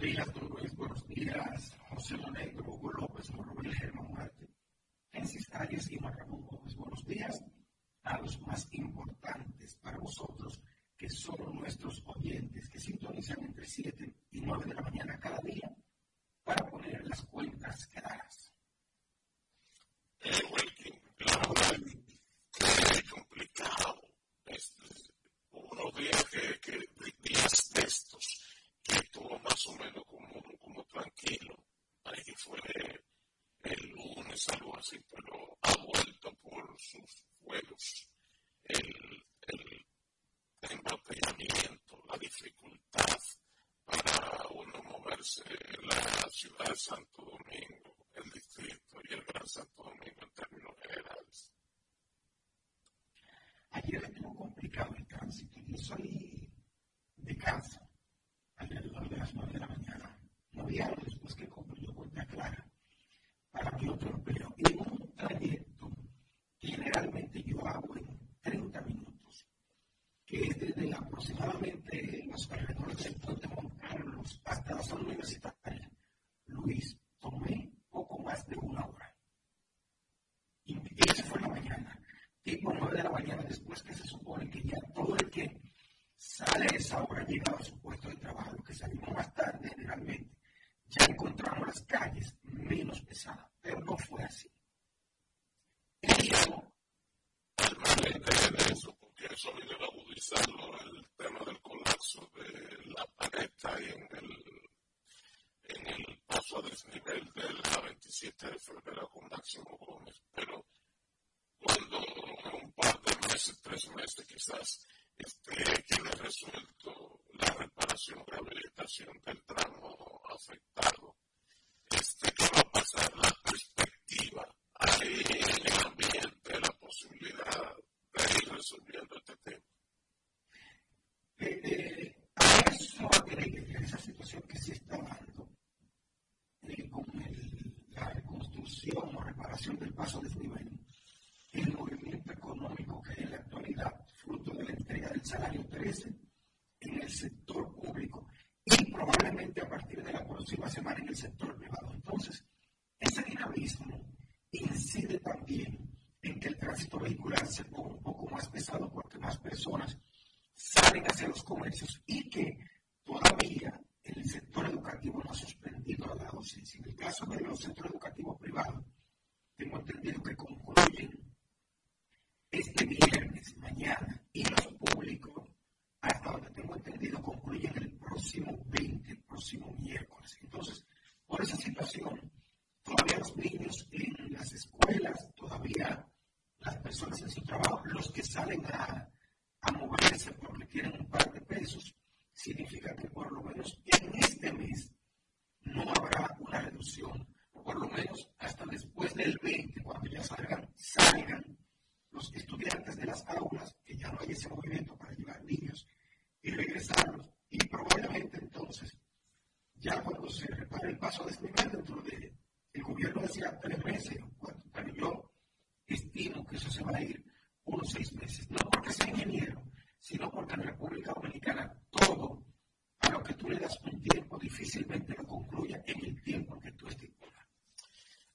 días, Dolores. Buenos días, José Lonegro, Hugo López, Morro Germán Marte, Francis Calles y Juan Ramón as llegado a su puesto de trabajo, los que salimos más tarde generalmente, ya encontramos las calles menos pesadas, pero no fue así. Y eso, al entender eso, porque eso viene a agudizarlo, el tema del colapso de la paleta y en el, en el paso a desnivel de la 27 de febrero con Máximo Gómez, pero cuando un par de meses, tres meses quizás, este, quede resuelto la reparación, rehabilitación del tramo afectado. Este, ¿Qué va a pasar? La perspectiva. En el ambiente, la posibilidad de ir resolviendo este tema. Eh, eh, a eso agrega esa situación que se está dando eh, con la reconstrucción o reparación del paso de nivel, el movimiento económico que hay en la actualidad fruto de la entrega del salario 13 en el sector público y probablemente a partir de la próxima semana en el sector privado. Entonces, ese dinamismo incide también en que el tránsito vehicular se ponga un poco más pesado porque más personas salen hacia los comercios y que todavía el sector educativo no ha suspendido a la docencia. En el caso de los centros educativos privados, tengo entendido que concluyen este viernes, mañana, y los públicos, hasta donde tengo entendido, concluyen el próximo 20, el próximo miércoles. Entonces, por esa situación, todavía los niños en las escuelas, todavía las personas en su trabajo, los que salen a, a moverse porque tienen un par de pesos, significa que por lo menos en este mes no habrá una reducción, por lo menos hasta después del 20, cuando ya salgan, salgan los estudiantes de las aulas, que ya no hay ese movimiento para llevar niños y regresarlos. Y probablemente entonces, ya cuando se repare el paso a desnivel este dentro del de, gobierno decía tres meses, cuando, pero yo estimo que eso se va a ir unos seis meses. No porque sea ingeniero, sino porque en la República Dominicana todo a lo que tú le das un tiempo difícilmente lo concluya en el tiempo que tú estipulas.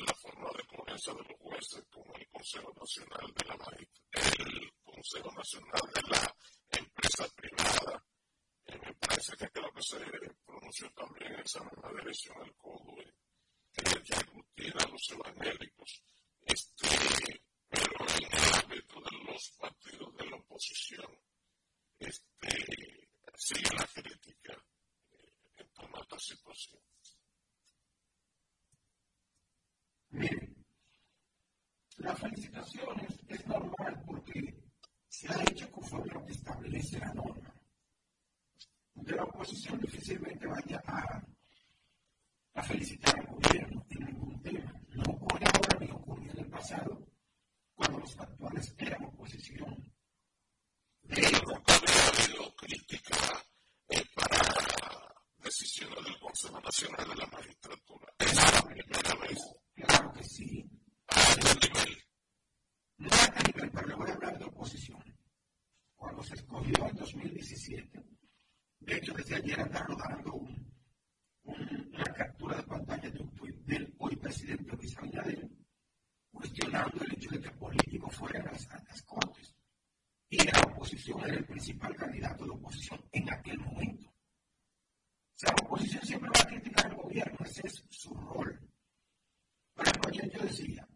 la forma de ponerse de los jueces como el Consejo Nacional de la el Consejo Nacional de la Empresa Privada. Eh, me parece que creo que se pronunció también en esa misma dirección el CODUE, que ya a los evangélicos. Este, pero en el ámbito de los partidos de la oposición, este, sigue la crítica eh, en torno a esta situación. Miren, las felicitaciones es normal porque se ha hecho conforme lo que establece la norma. De la oposición difícilmente vaya a, a felicitar al gobierno en ningún tema. No ocurre ahora ni ocurrió en el pasado cuando los actuales eran oposición. De hecho, había habido crítica eh, para decisiones del Consejo Nacional de la Magistratura. Es la primera vez. Claro que sí. No a este nivel, pero le voy a hablar de oposición. Cuando se escogió en 2017, de hecho desde ayer anda rodando un, una captura de pantalla de un tuit del hoy presidente Luis Abinader, cuestionando el hecho de que políticos fueran a las, las cortes. Y la oposición era el principal candidato de oposición en aquel momento. La oposición siempre va a criticar al gobierno, ese es su rol. Por ejemplo, ayer yo decía,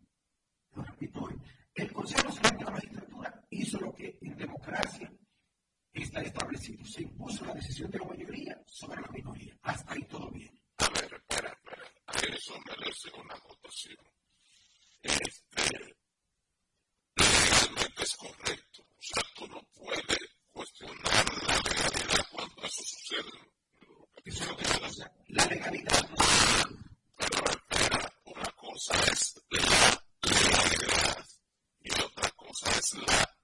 lo repito hoy, el Consejo Nacional de la Magistratura hizo lo que en democracia está establecido. Se impuso la decisión de la mayoría sobre la minoría. Hasta ahí todo bien. A ver, espera, espera. A eso merece una votación. Este, legalmente es correcto. O sea, tú no puedes cuestionar la legalidad cuando eso sucede. Eso es lo que la legalidad. Pero espera, una cosa es la legalidad y otra cosa es la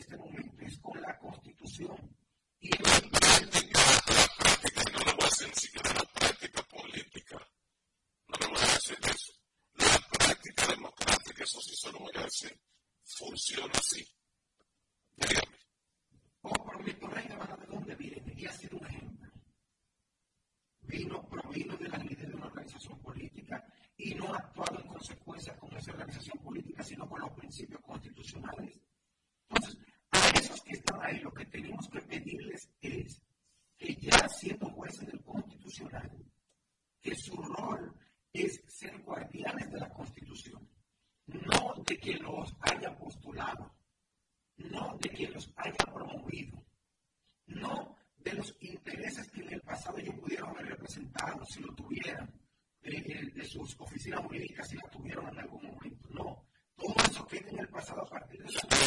este momento es con la Constitución 朝だから。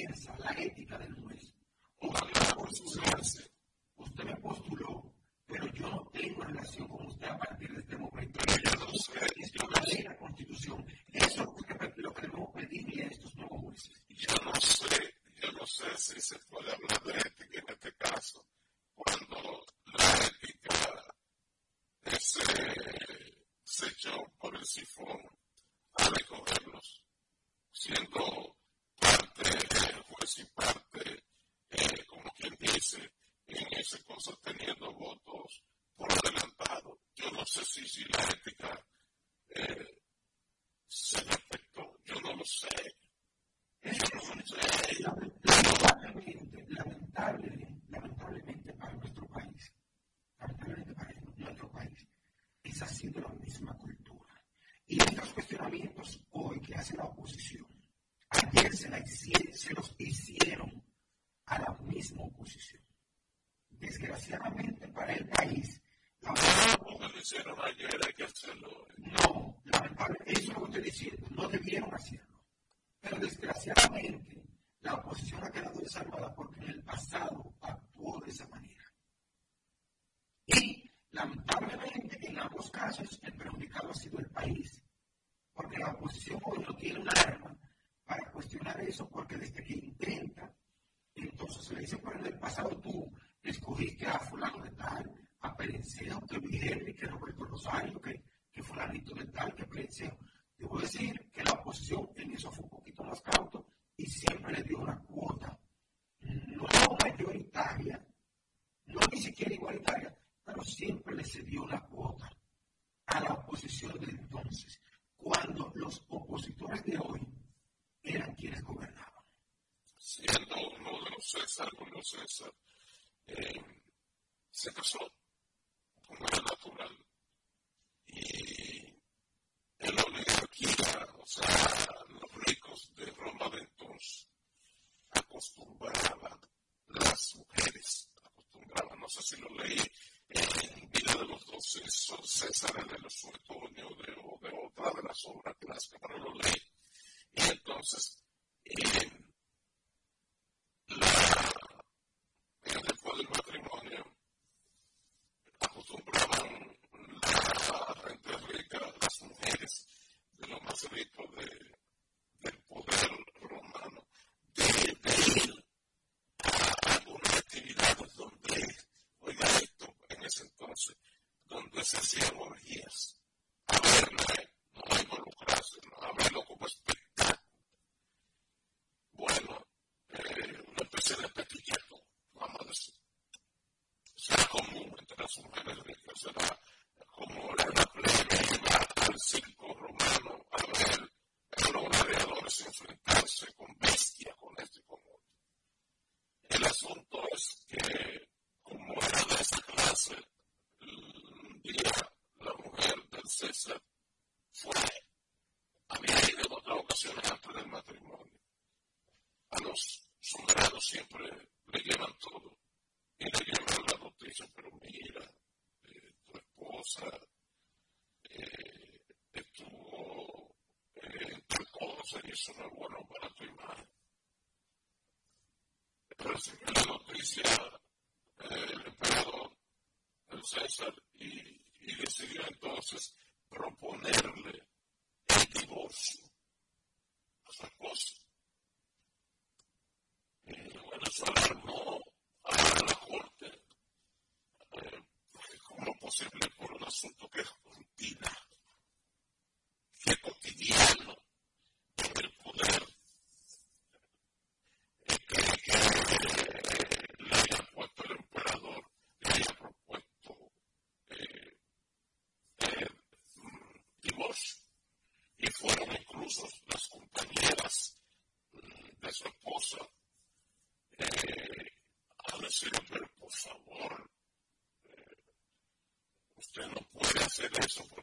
piensa, la ética del juez. Ojalá por sucederse. Usted me postuló, pero yo no tengo relación con usted a partir de este momento. Pero ya lo sé. Esto la constitución. Eso es lo que debemos pedirle a estos nuevos jueces. Yo no sé, yo no sé si se puede hablar de ética en este caso. Cuando la ética eh, se, echó por el sifón al escogerlos, siendo parte participante, eh, como quien dice, en ese cosa teniendo votos por adelantado. Yo no sé si, si la ética eh, se le afectó, yo no lo sé. Eso no lo sé. Lamentablemente, lamentablemente, lamentablemente para nuestro país, lamentablemente para nuestro país, es haciendo la misma cultura. Y estos cuestionamientos hoy que hace la oposición, ayer se, la, se los hicieron a la misma oposición. Desgraciadamente para el país, no, lo hicieron ayer, hacerlo. No, lamentable, eso es lo que estoy diciendo, no debieron hacerlo. Pero desgraciadamente, la oposición ha quedado desarmada porque en el pasado actuó de esa manera. Y lamentablemente, en ambos casos, el perjudicado ha sido el país, porque la oposición hoy no tiene un arma para cuestionar eso porque desde que intenta, entonces se le dice bueno, en el pasado tú escogiste a fulano de tal, a Perenceo, que Miguel, que Roberto Rosario, que, que fulanito de tal, que Perenceo. Debo decir que la oposición en eso fue un poquito más cauto y siempre le dio una cuota no mayoritaria, no ni siquiera igualitaria, pero siempre le cedió una cuota a la oposición de entonces, cuando los opositores de hoy casó como era natural. Y en la oligarquía, o sea, los ricos de Roma de entonces acostumbraban, las mujeres acostumbraban, no sé si lo leí en Vida de los Doce, César de los Suetonio de, de otra de las obras clásicas, pero lo leí. Y entonces, eh, la, después del matrimonio, acostumbraban la gente rica, las mujeres de los más ricos del poder romano, de, ir a algunas actividades donde, oiga esto, en ese entonces, donde se hacían orgías, a verla, no involucrarse, no, a verlo como espectáculo. se repetiría todo, vamos a decir. Será común entre las mujeres ricas, será como la una plena y va al circo romano a ver a los gladiadores enfrentarse con bestia, con este y. El asunto es que, como era de esa clase, un día la mujer del César fue, había ido en otras ocasiones antes del matrimonio, a los y entonces, eh, eso no es bueno para tu imagen. Recibió la noticia el emperador, el César, y, y decidió entonces proponerle el divorcio a su esposa. Y bueno, eso alarmó a la corte. Eh, ¿Cómo es posible por un asunto que es rutina, que es cotidiano? las compañeras de su esposa eh, a decirle, pero por favor, eh, usted no puede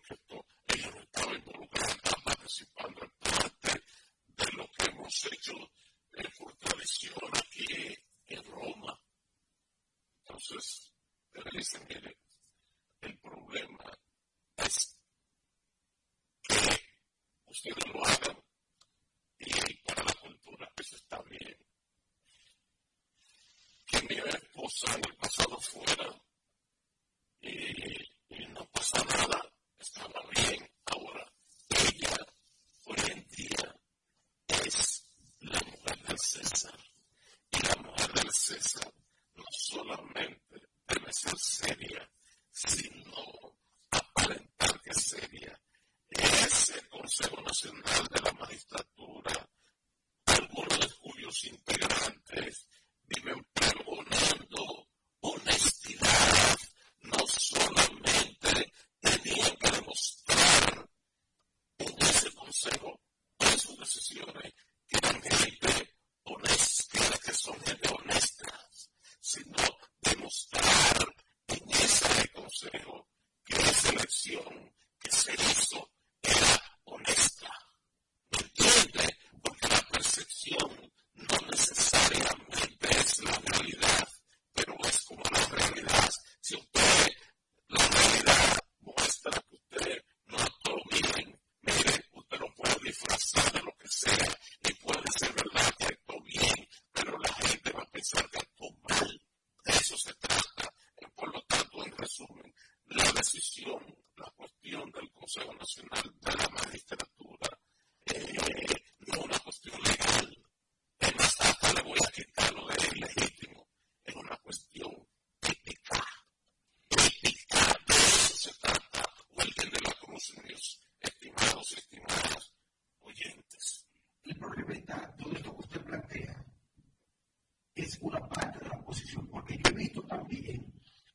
también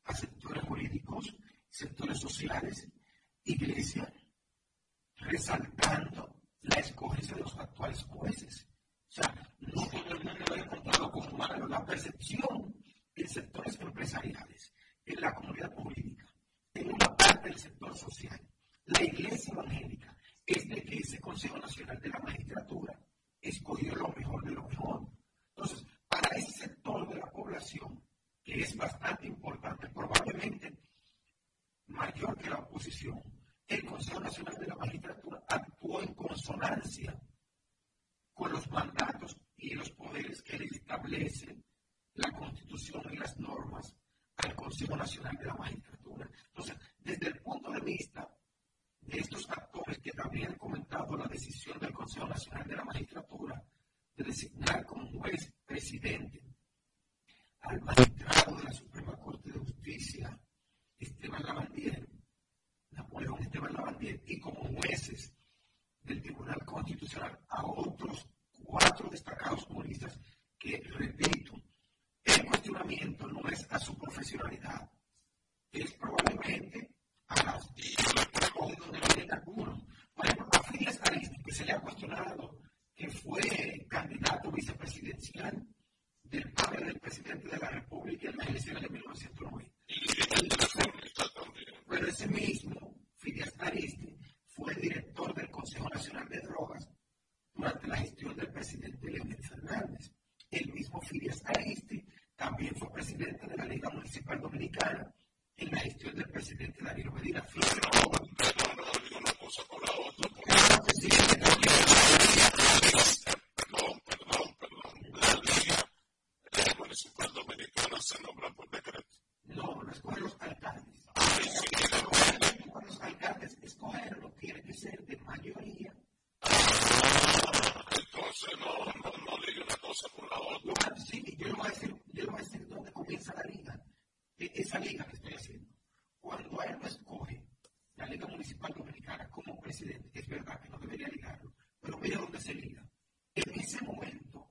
a sectores jurídicos, sectores sociales Esteban Lavandier, Napoleón Esteban Lavandier, y como jueces del Tribunal Constitucional a otros cuatro destacados comunistas que, repito, el cuestionamiento no es a su profesionalidad, es probablemente a las donde lo tienen algunos. Por ejemplo, a Fidesz Aristi, que se le ha cuestionado, que fue candidato vicepresidencial del padre del presidente de la República en las elecciones de 1990. Bueno, ese mismo Fidel Ariste fue director del Consejo Nacional de Drogas durante la gestión del presidente Leonel Fernández. El mismo Fidesz Ariste también fue presidente de la Liga Municipal Dominicana en la gestión del presidente Danilo Medina Flores. Perdón, perdón, perdón, la Municipal Dominicana se nombra por decreto. No, lo escogen los alcaldes. Cuando los alcaldes escogen lo tiene que ser de mayoría. Entonces no, no, no diga una cosa por la otra. Ah, sí, yo le voy a decir, voy a decir dónde comienza la liga. Eh, esa liga que estoy haciendo. Cuando él lo escoge, la Liga Municipal Dominicana como presidente, es verdad que no debería ligarlo, pero mira dónde se liga. En ese momento,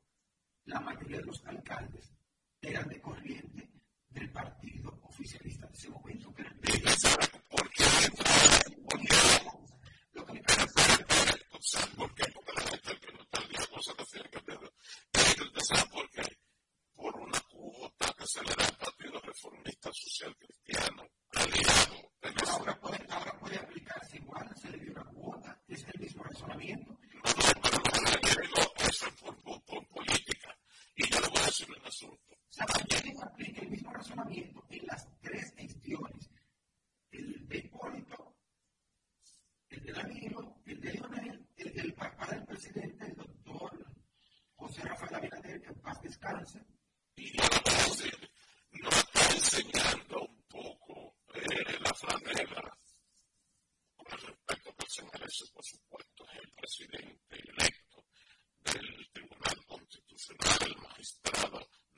la mayoría de los alcaldes eran de corriente del partido oficialista en ese momento, que porque lo que porque hay gente no está de porque por una cuota que se le da al Partido Reformista Social Cristiano, aliado. Ahora puede, aplicarse igual, se una cuota, es el mismo razonamiento. No, no, pero no, por, política. Y yo le voy a decir un asunto. Sabatini aplica el mismo razonamiento en las tres gestiones: el de Hipólito, el de Danilo, el de Leonel, el del papá del presidente, el doctor José Rafael Abinader, que en paz descanse. Y no está enseñando un poco eh, la franela con el respecto personal, eso por supuesto es el presidente electo del Tribunal Constitucional, el magistrado.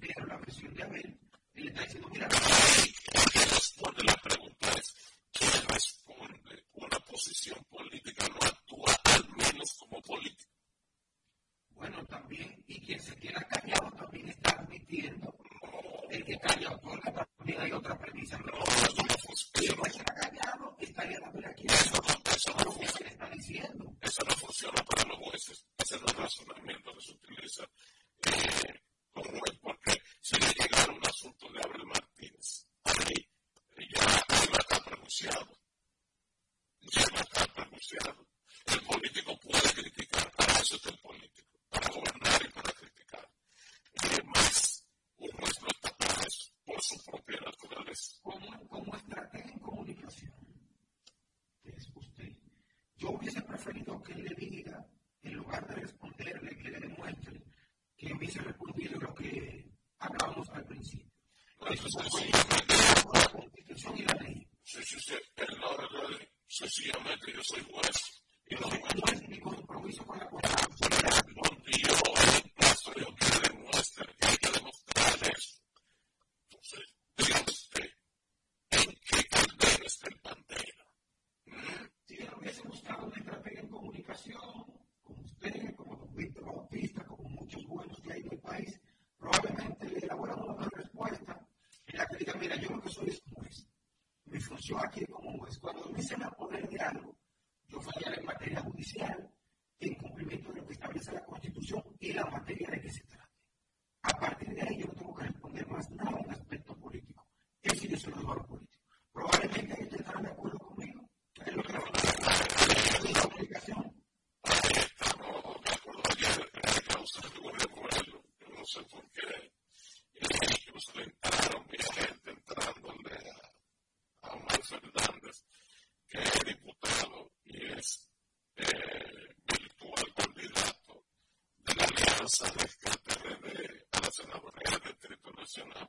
pero la versión de Abel, él está diciendo, mira, responde? La pregunta es, ¿quién responde una posición política? No actúa al menos como político. Bueno, también, y quien se queda callado también está admitiendo no. el que callado porque también hay otra premisa. No, no, no, no, no, no, callado está ya la eso no, eso está diciendo. Eso no, funciona para los jueces. Ese es el razonamiento que se utiliza. Eh, es, porque se le llegaron asuntos de Abel Martínez. Ahí, ya ahí va a pronunciado. Ya va a pronunciado. El político puede criticar, para eso es el político, para gobernar y para criticar. Y además, uno es los tapones por su propia naturaleza. Como, como estrategia en comunicación, que es usted, yo hubiese preferido que le diga, en lugar de responderle, que le demuestre que me hizo responder lo que hablábamos al principio. La Constitución y la ley. Si usted es la ley, sencillamente yo soy juez. Plaza Rescate Rd. a la zona del territorio nacional.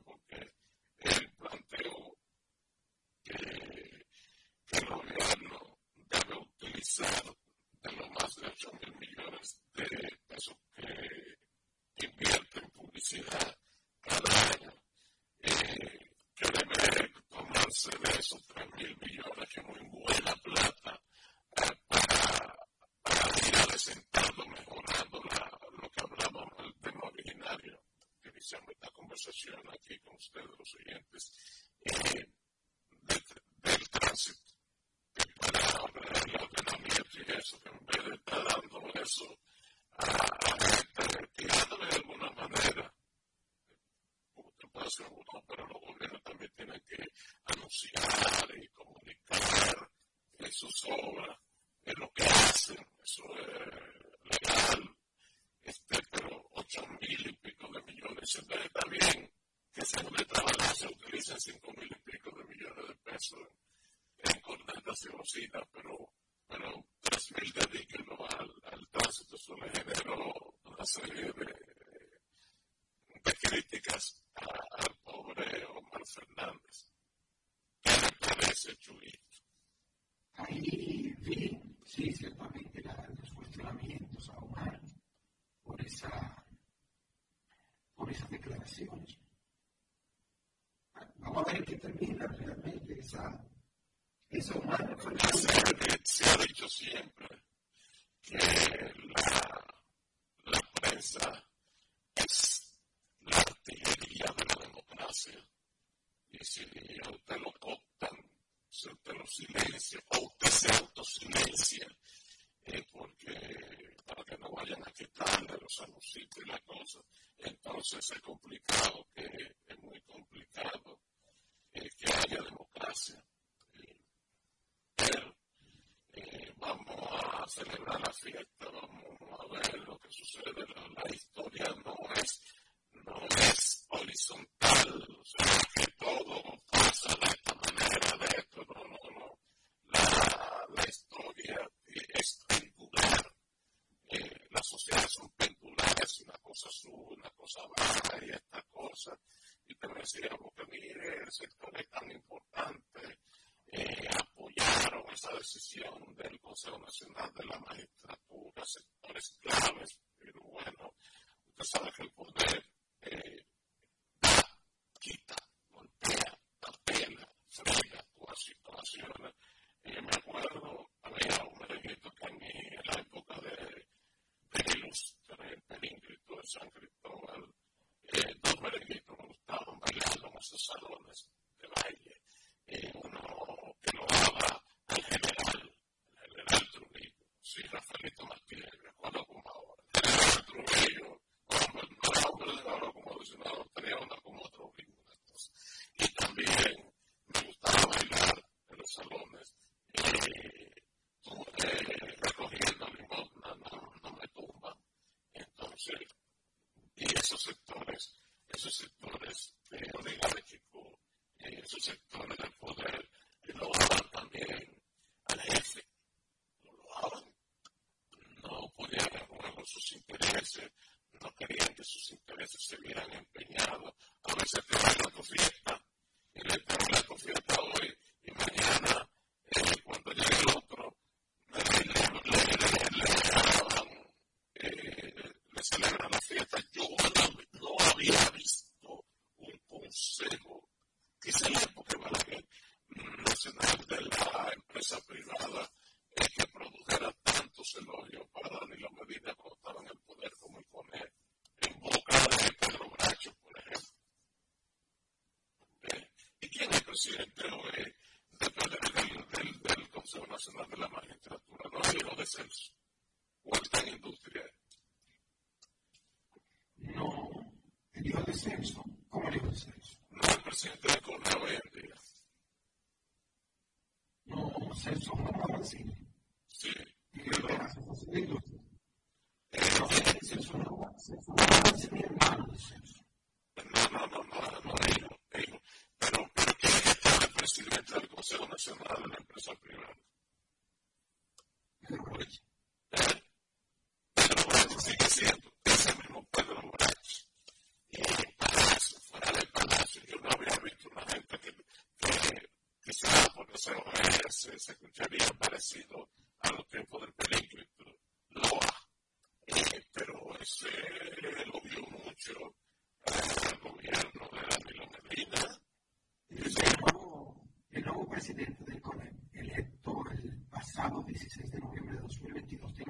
proceso de illness presidente o es del, del, del, Consejo Nacional de la Magistratura. No ha habido descenso. some other 22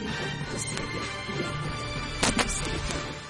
Thank you.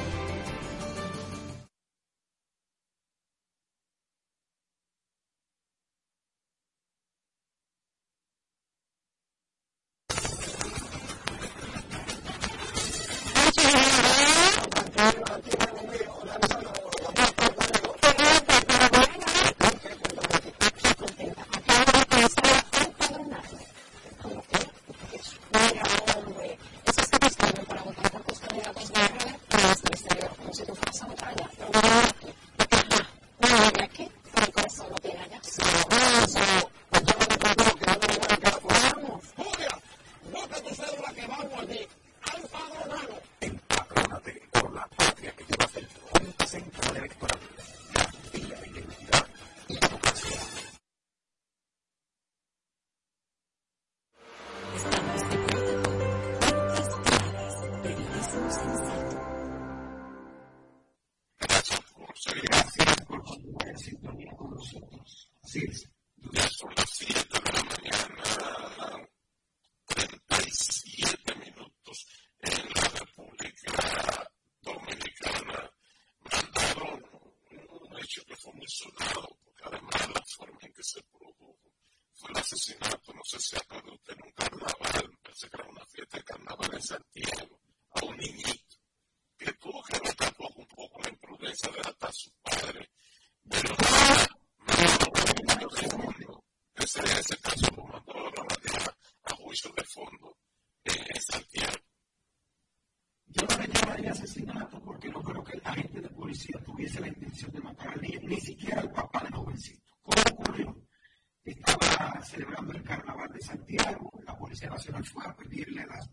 Santiago, la Policía Nacional fue a pedirle las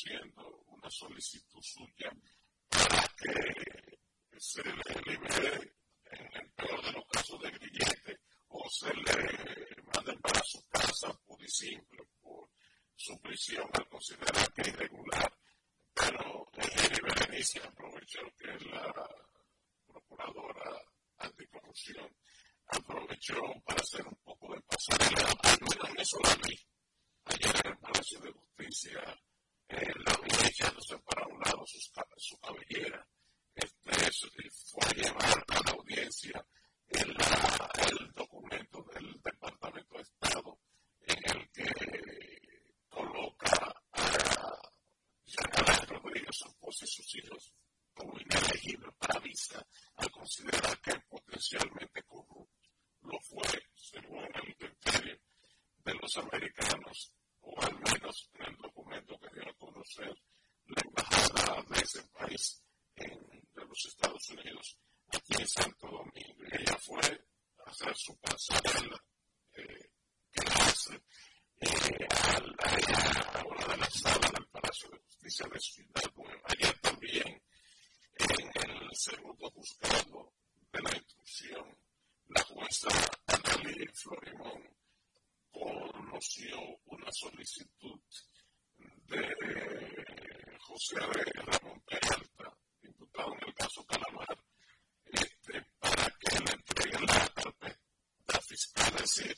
haciendo una solicitud suya para que se le libere americanos, o al menos en el documento que dio a conocer la embajada de ese país en, de los Estados Unidos aquí en Santo Domingo. Y ella fue a hacer su pasarela eh, hace eh, a, la, a, una de las salas del Palacio de Justicia de Ciudad Nueva. Allá también en el segundo juzgado de la instrucción, la jueza Annalí Florimón, con conoció una solicitud de eh, José Ramón Peralta, imputado en el caso Calamar, este, para que le entreguen la carpeta fiscal, es decir,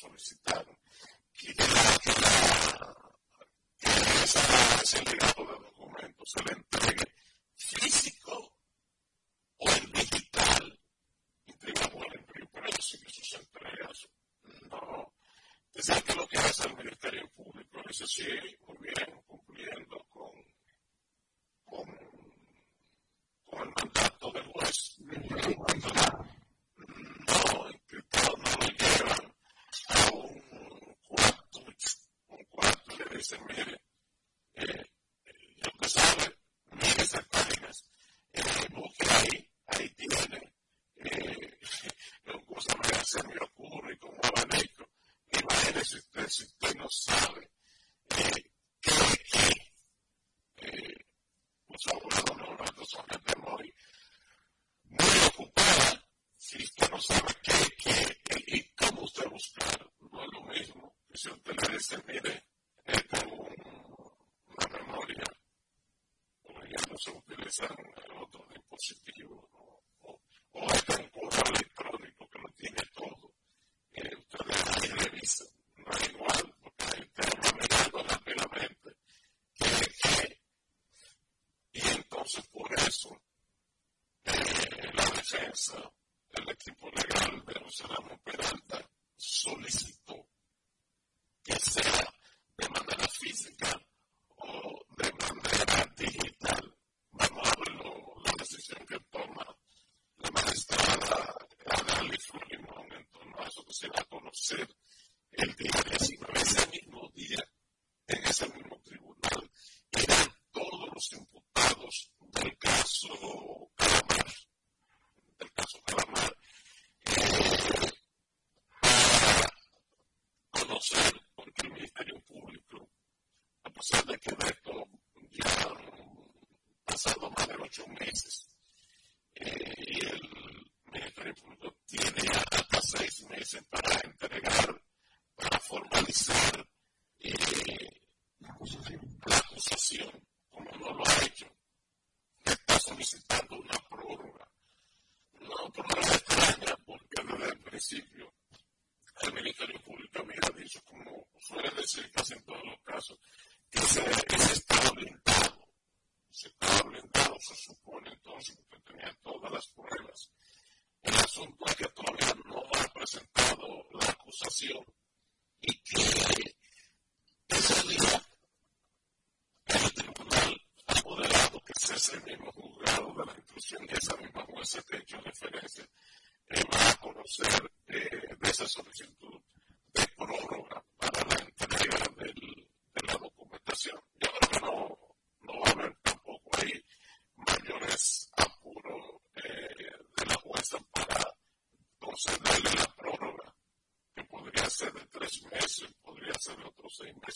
solicitaron. Que la, que la, que esa, ese legado so meses para entregar, para formalizar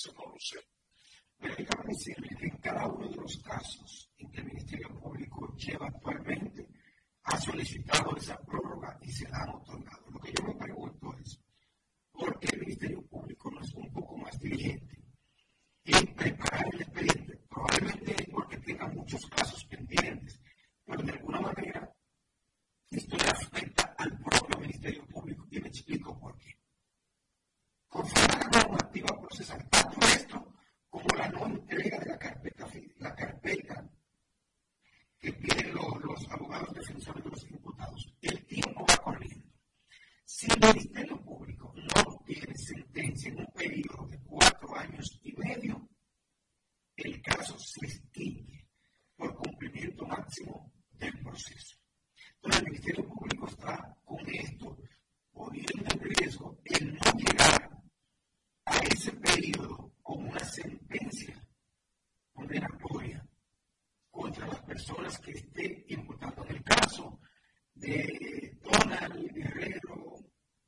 eso no lo sé. Pero déjame decirle que en cada uno de los casos, personas que estén imputadas. En el caso de Donald Guerrero,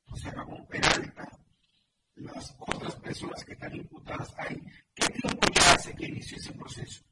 José Ramón Peralta, las otras personas que están imputadas ahí, ¿qué tiempo ya hace que inició ese proceso?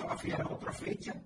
fotografía a otra fecha.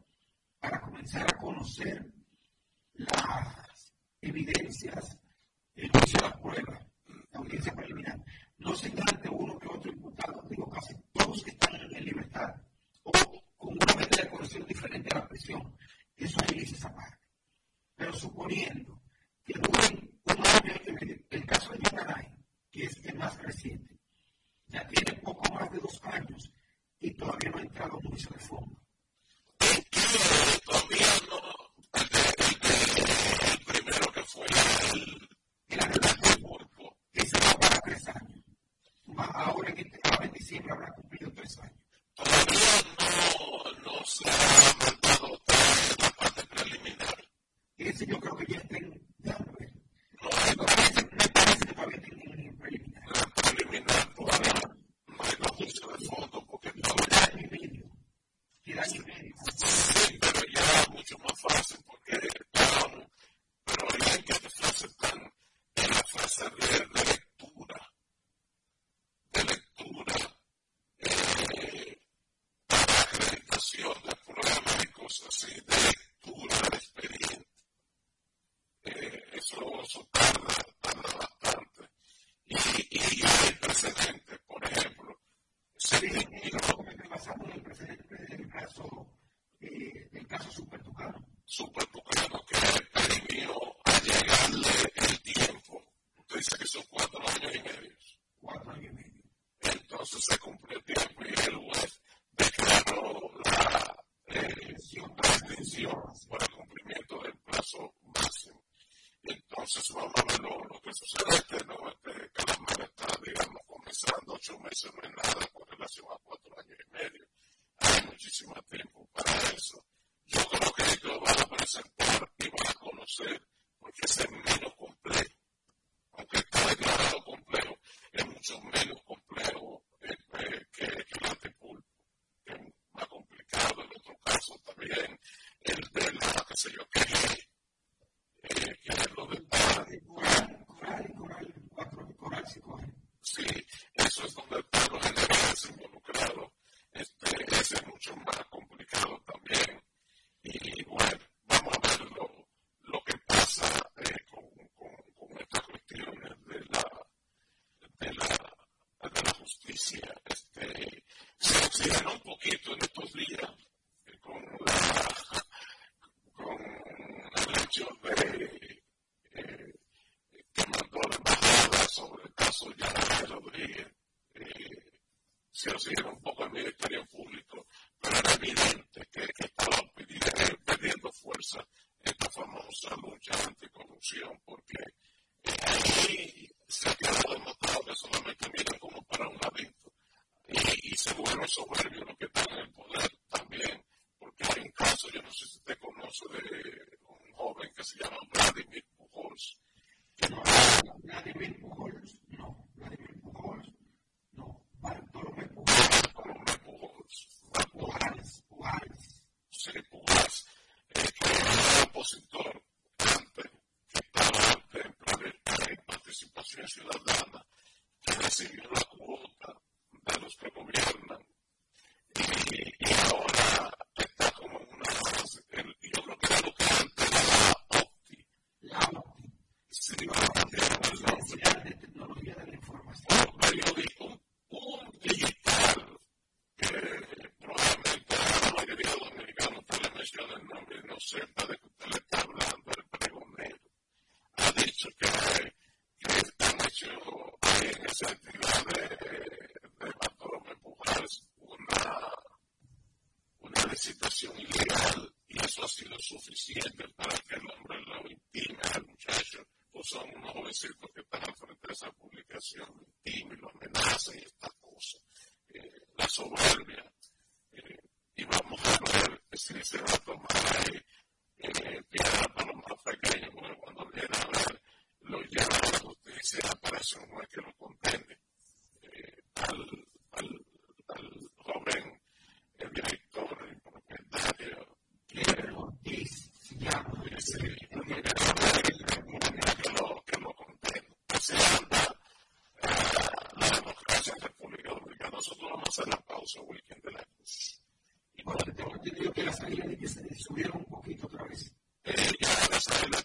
reaccionar un poquito en Ciudad Dama, que recibió la sufriciente para hacer la pausa o de la cruz. Y bueno, tengo entendido que la salida de que se subiera un poquito otra vez. Eh, ya la sala de la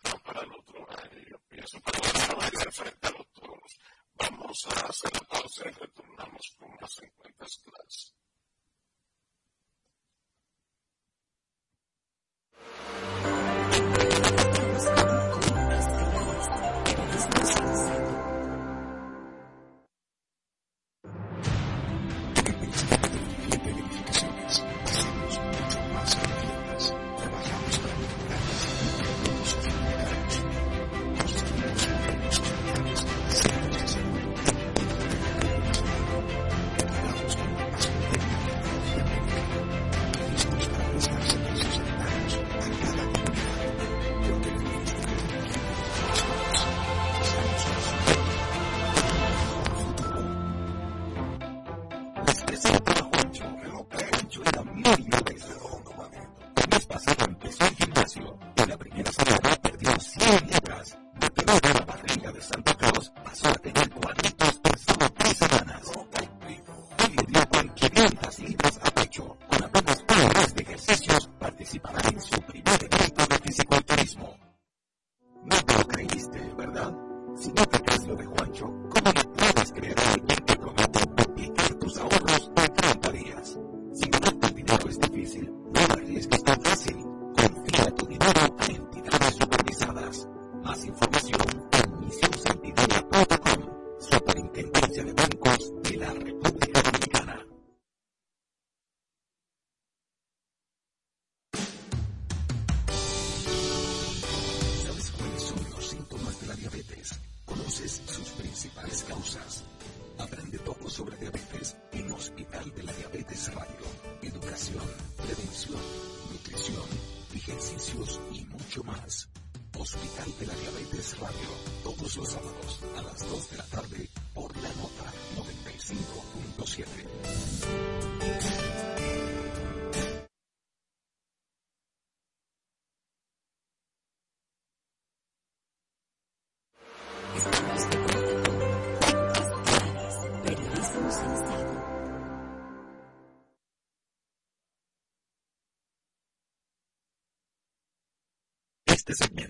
does it mean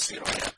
sirve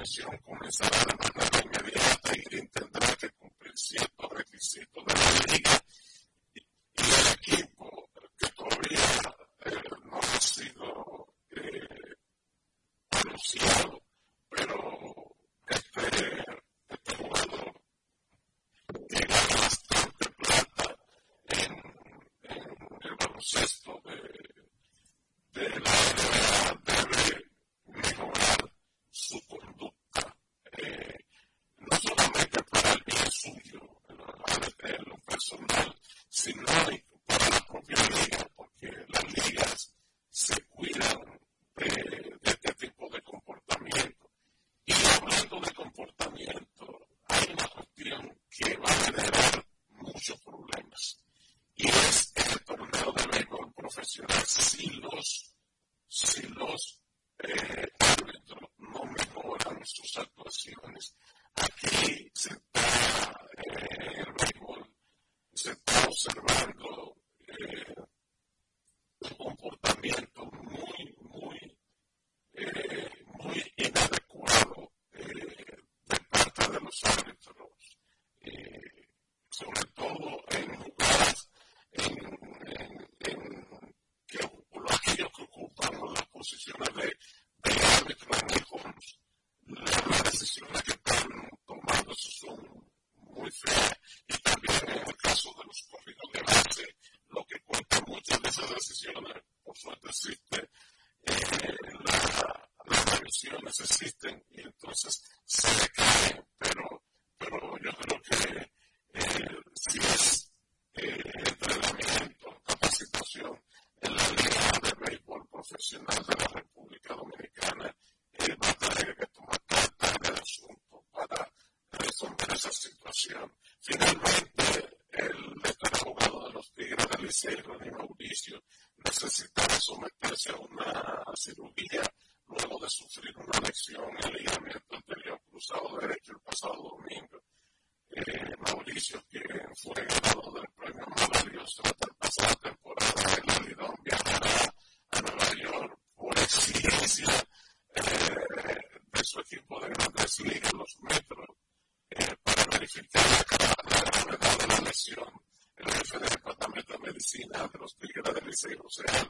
existen José.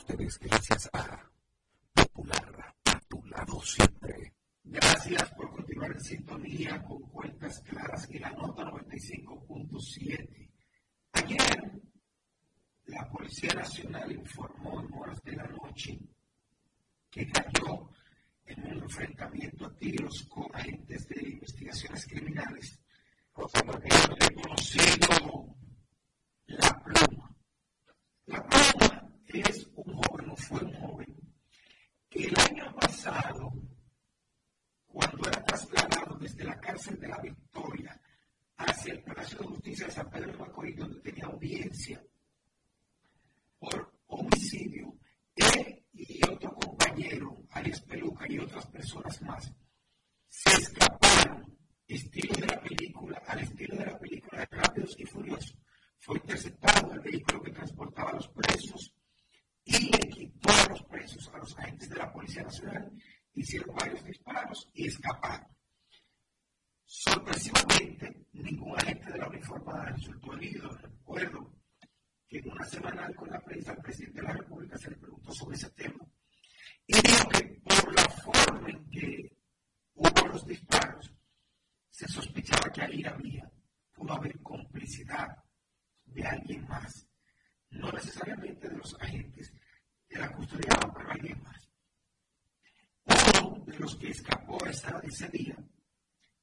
Ustedes gracias a Popular, a tu lado siempre. Por continuar en sintonía con Cuentas Claras y la nota 95.7. Ayer, la Policía Nacional informó en horas de la noche que cayó en un enfrentamiento a tiros con agentes de investigaciones criminales. Contra el reconocido los agentes de la custodia, pero alguien más. Uno de los que escapó esa, ese día,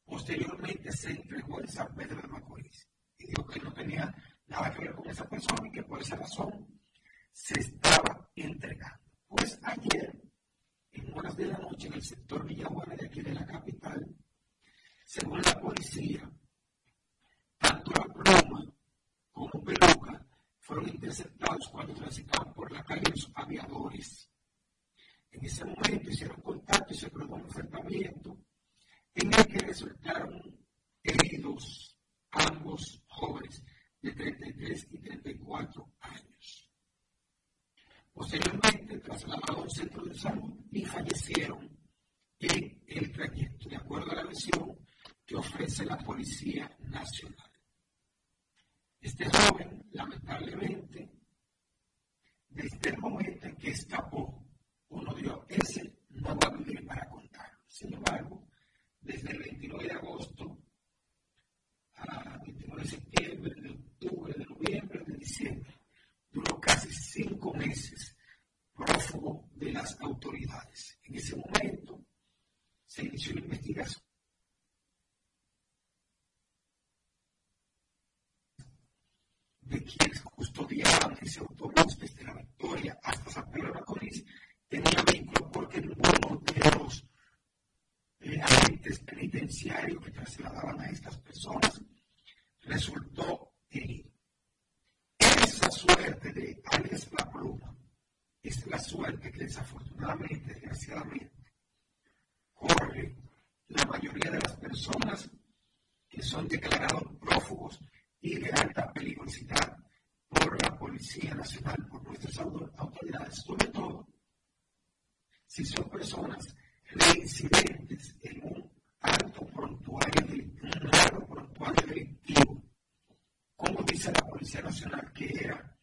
posteriormente se entregó en San Pedro de Macorís y dijo que no tenía nada que ver con esa persona y que por esa razón Policía que era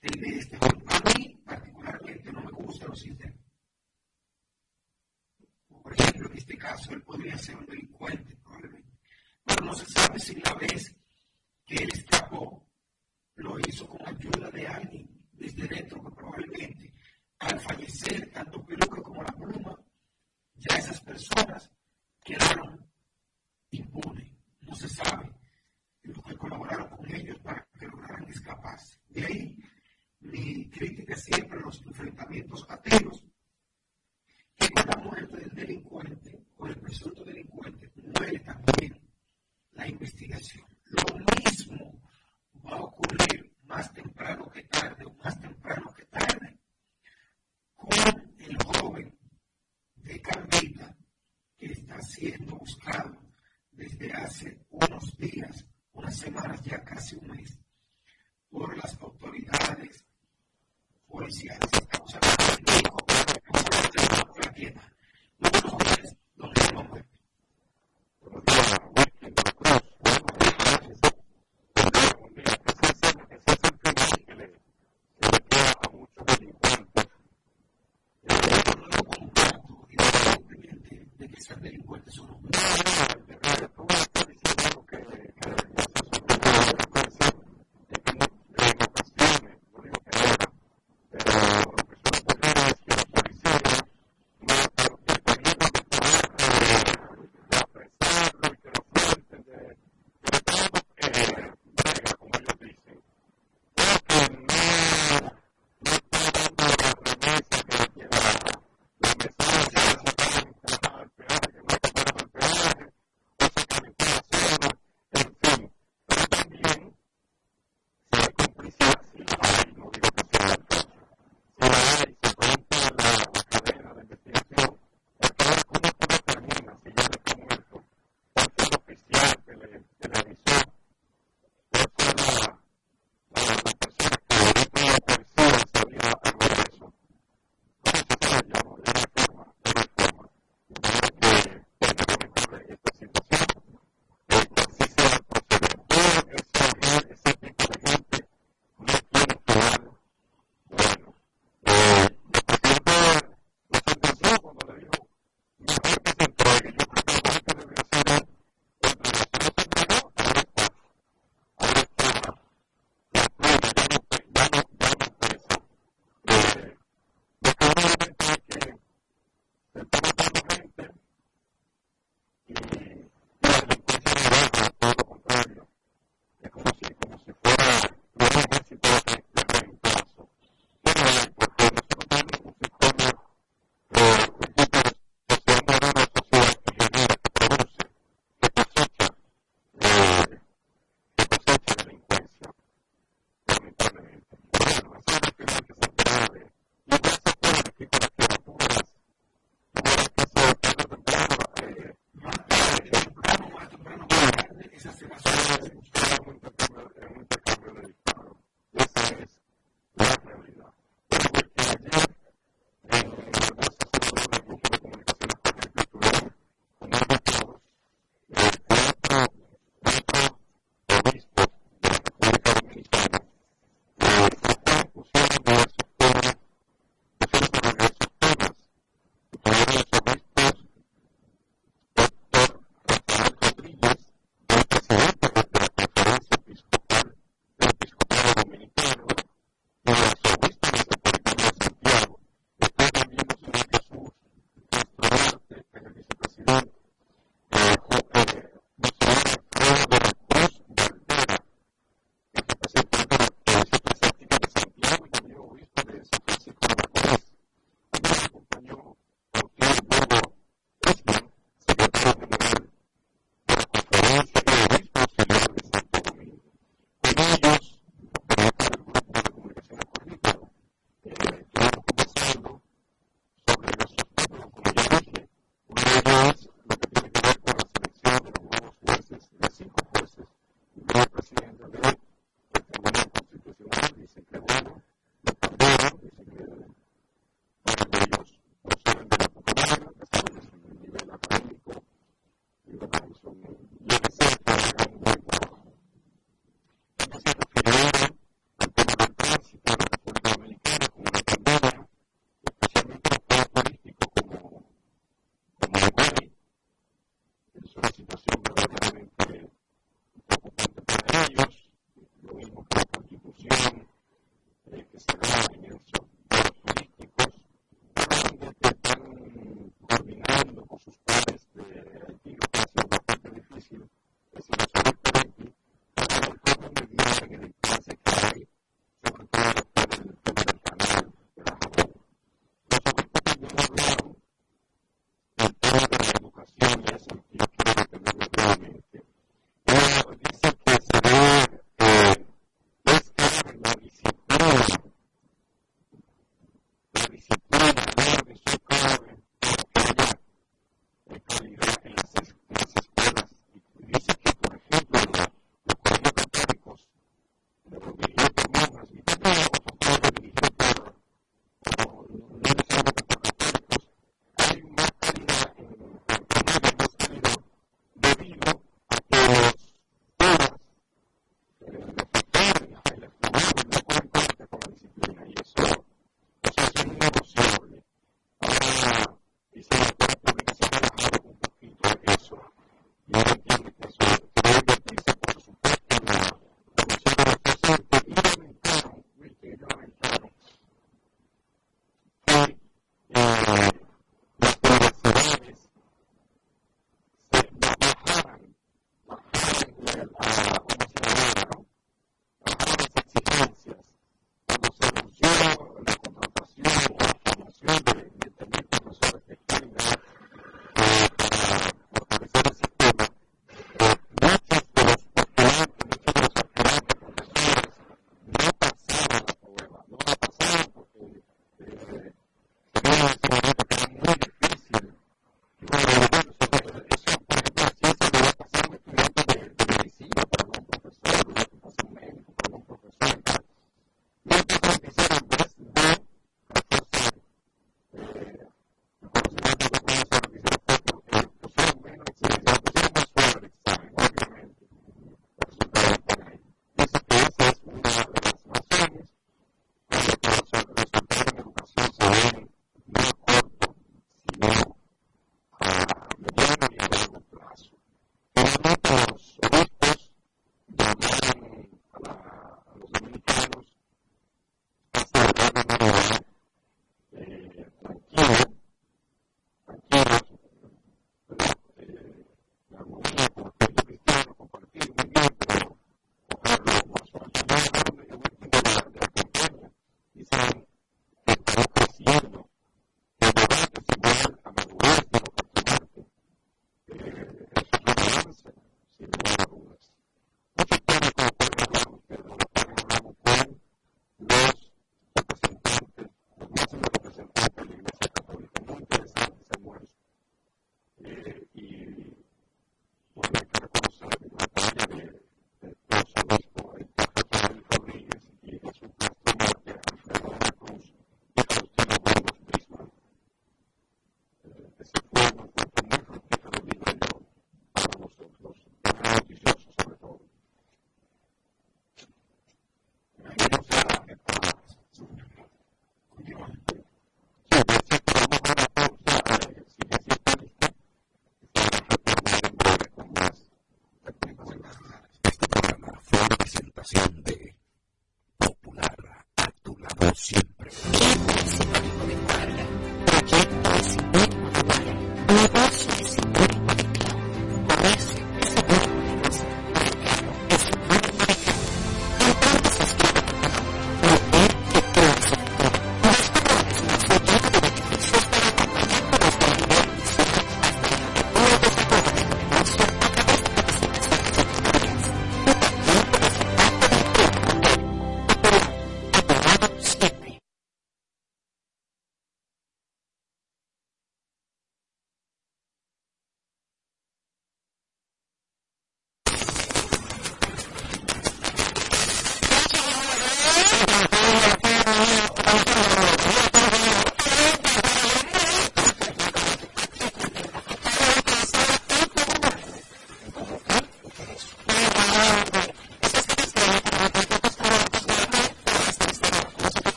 el de este joven. A mí particularmente no me gustan los incendios. Por ejemplo, en este caso él podría ser un delincuente probablemente, pero no se sabe si la vez que él escapó, lo hizo con ayuda de alguien desde dentro, que probablemente al fallecer tanto Peluca como la pluma, ya esas personas quedaron impunes. No se sabe los que colaboraron con ellos para lograran escaparse. De ahí mi crítica siempre a los enfrentamientos ateos, que con la muerte del delincuente o el presunto delincuente muere también la investigación. Lo mismo va a ocurrir más temprano que tarde, o más temprano que tarde, con el joven de Carmita que está siendo buscado desde hace unos días, unas semanas, ya casi un mes, por las autoridades policiales. Estamos hablando de hijo, de la tienda. Buenos días, don Ramón Buenos días, y si la escuela pública se ha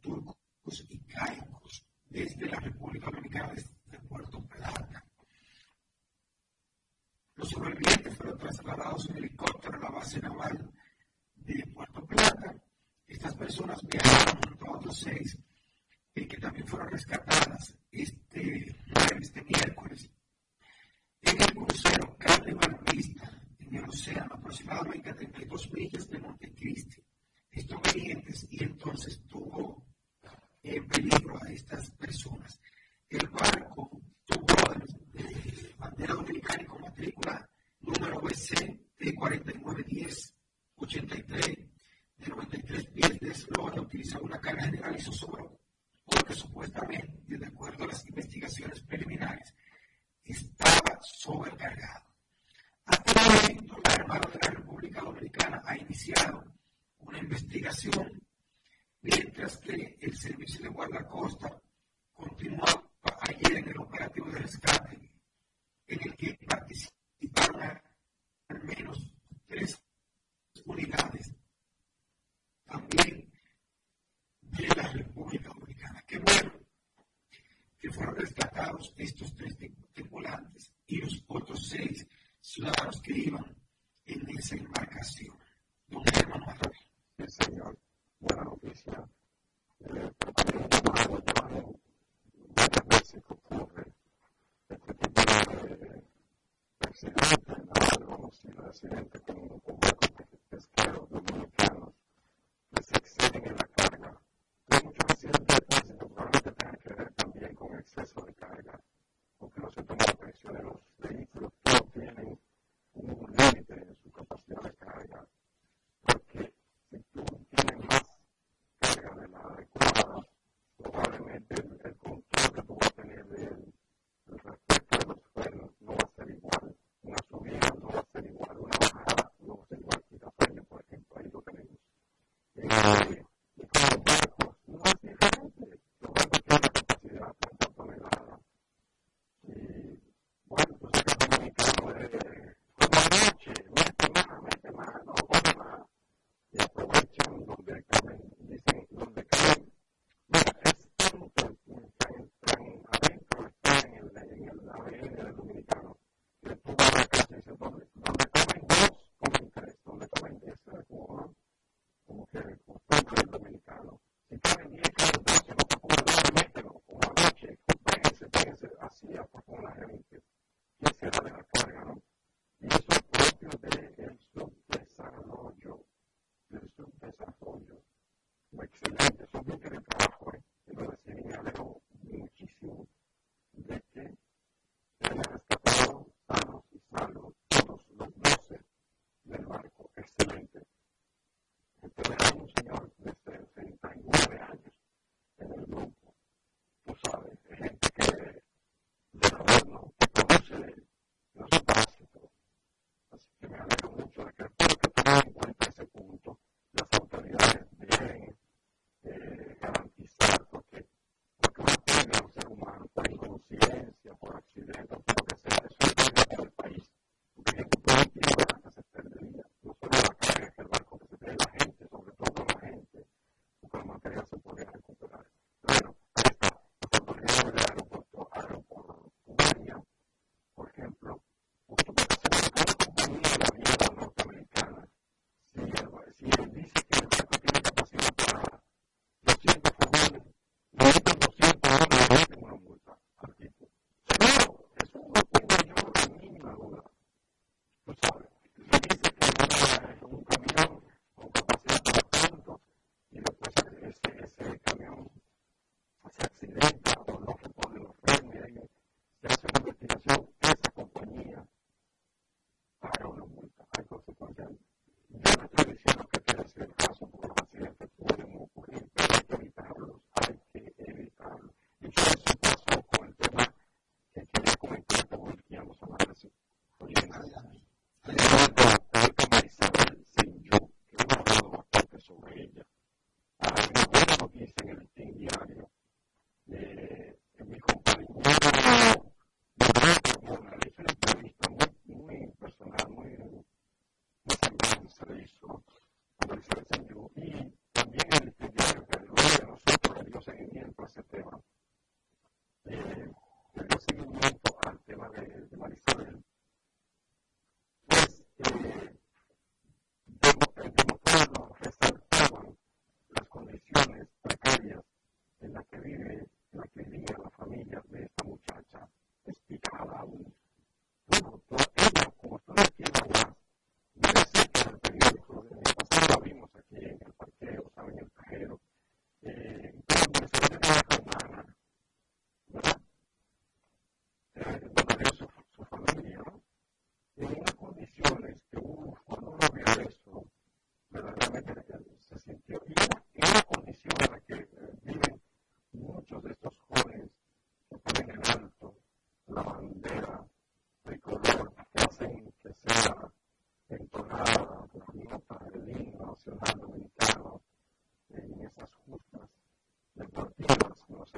turcos y caicos desde la República Dominicana, desde Puerto Plata. Los sobrevivientes fueron trasladados en helicóptero a la base naval de Puerto Plata. Estas personas viajaron junto a otros seis eh, que también fueron rescatadas este, este miércoles. En el crucero Carnival Vista, en el océano, aproximadamente a 32 millas de Servicio de Guardacosta continuó ayer en el operativo de rescate, en el que participaron al menos tres unidades también de la República Dominicana. Qué bueno que fueron rescatados estos tres tipos.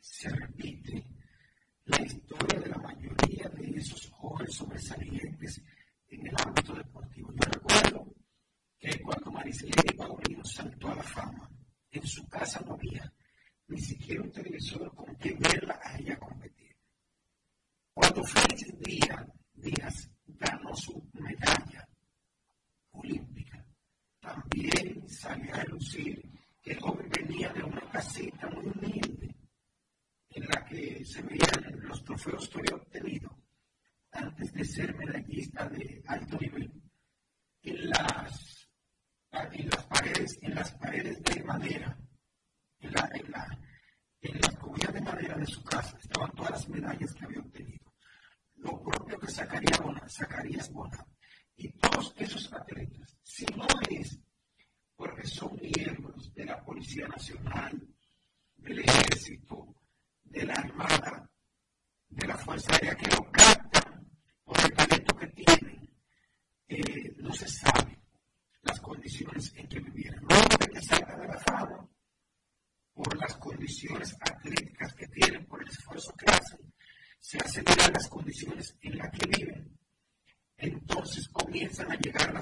Se repite la historia de la mayoría de esos jóvenes sobresalientes en el ámbito deportivo. Yo recuerdo que cuando Maricelene Paulino saltó a la fama, en su casa no había ni siquiera un televisor Fue Osorio Pulido, antes de ser medallista de alto nivel. condiciones que tienen, por el esfuerzo que hacen, se aseguran las condiciones en las que viven. Entonces comienzan a llegar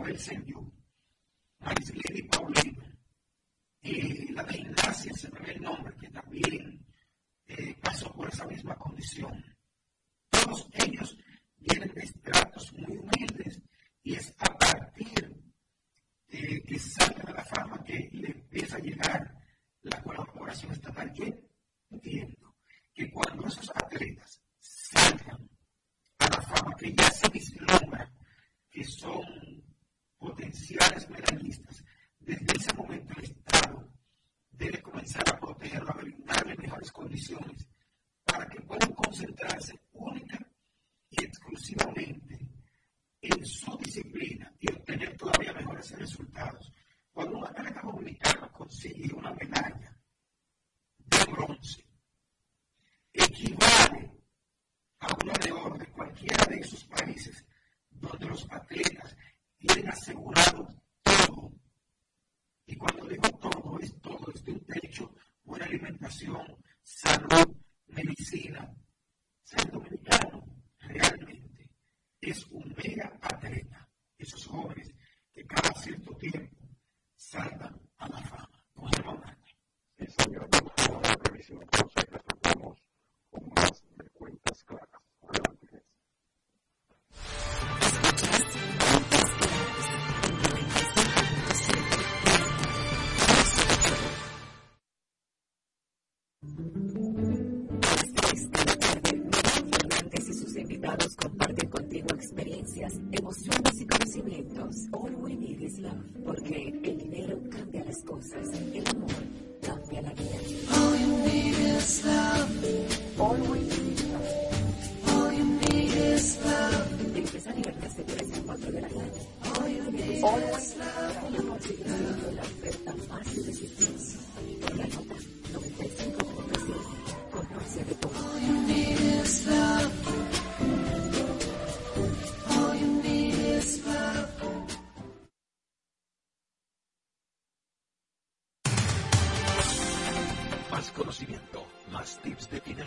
everything medalla de oro cualquiera de esos países donde los atletas tienen asegurado todo. Y cuando digo todo, es todo, es un techo, buena alimentación, salud,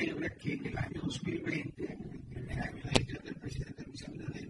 servidores que tienen el salario de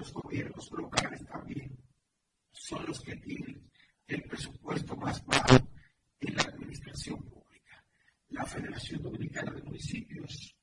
menos gobiernos locales también son los que tienen el presupuesto más bajo en la administración pública. La Federación Dominicana